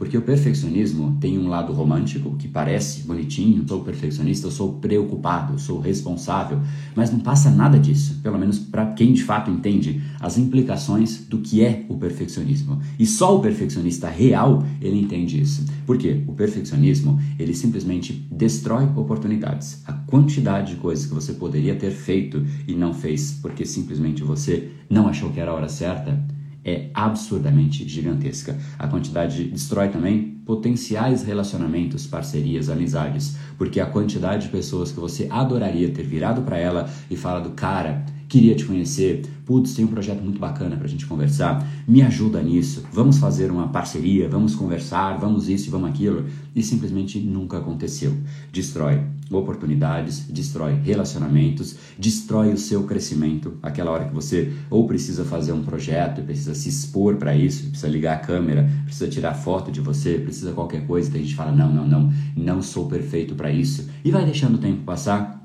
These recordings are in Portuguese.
Porque o perfeccionismo tem um lado romântico, que parece bonitinho, sou perfeccionista, eu sou preocupado, sou responsável, mas não passa nada disso, pelo menos para quem de fato entende as implicações do que é o perfeccionismo. E só o perfeccionista real, ele entende isso. Por quê? O perfeccionismo, ele simplesmente destrói oportunidades. A quantidade de coisas que você poderia ter feito e não fez porque simplesmente você não achou que era a hora certa, é absurdamente gigantesca. A quantidade destrói também potenciais relacionamentos, parcerias, amizades, porque a quantidade de pessoas que você adoraria ter virado para ela e falado, cara, queria te conhecer, putz, tem um projeto muito bacana para a gente conversar, me ajuda nisso, vamos fazer uma parceria, vamos conversar, vamos isso e vamos aquilo, e simplesmente nunca aconteceu. Destrói oportunidades, destrói relacionamentos, destrói o seu crescimento, aquela hora que você ou precisa fazer um projeto, precisa se expor para isso, precisa ligar a câmera, precisa tirar foto de você, precisa qualquer coisa, a gente fala, não, não, não, não sou perfeito para isso, e vai deixando o tempo passar,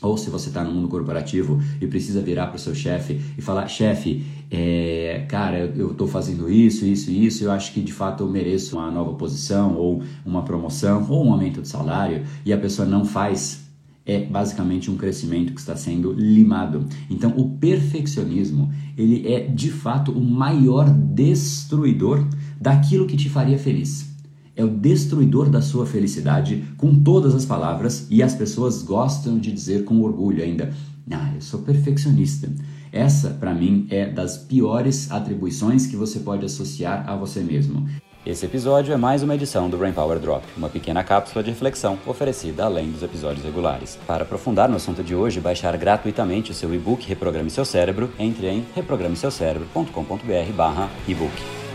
ou se você está no mundo corporativo e precisa virar para o seu chefe e falar: chefe, é, cara, eu estou fazendo isso, isso e isso, eu acho que de fato eu mereço uma nova posição, ou uma promoção, ou um aumento de salário, e a pessoa não faz, é basicamente um crescimento que está sendo limado. Então, o perfeccionismo ele é de fato o maior destruidor daquilo que te faria feliz é o destruidor da sua felicidade com todas as palavras e as pessoas gostam de dizer com orgulho ainda: "Ah, eu sou perfeccionista". Essa, para mim, é das piores atribuições que você pode associar a você mesmo. Esse episódio é mais uma edição do Brain Power Drop, uma pequena cápsula de reflexão oferecida além dos episódios regulares. Para aprofundar no assunto de hoje baixar gratuitamente o seu e-book Reprograme Seu Cérebro, entre em reprogrameseucerebro.com.br/ebook.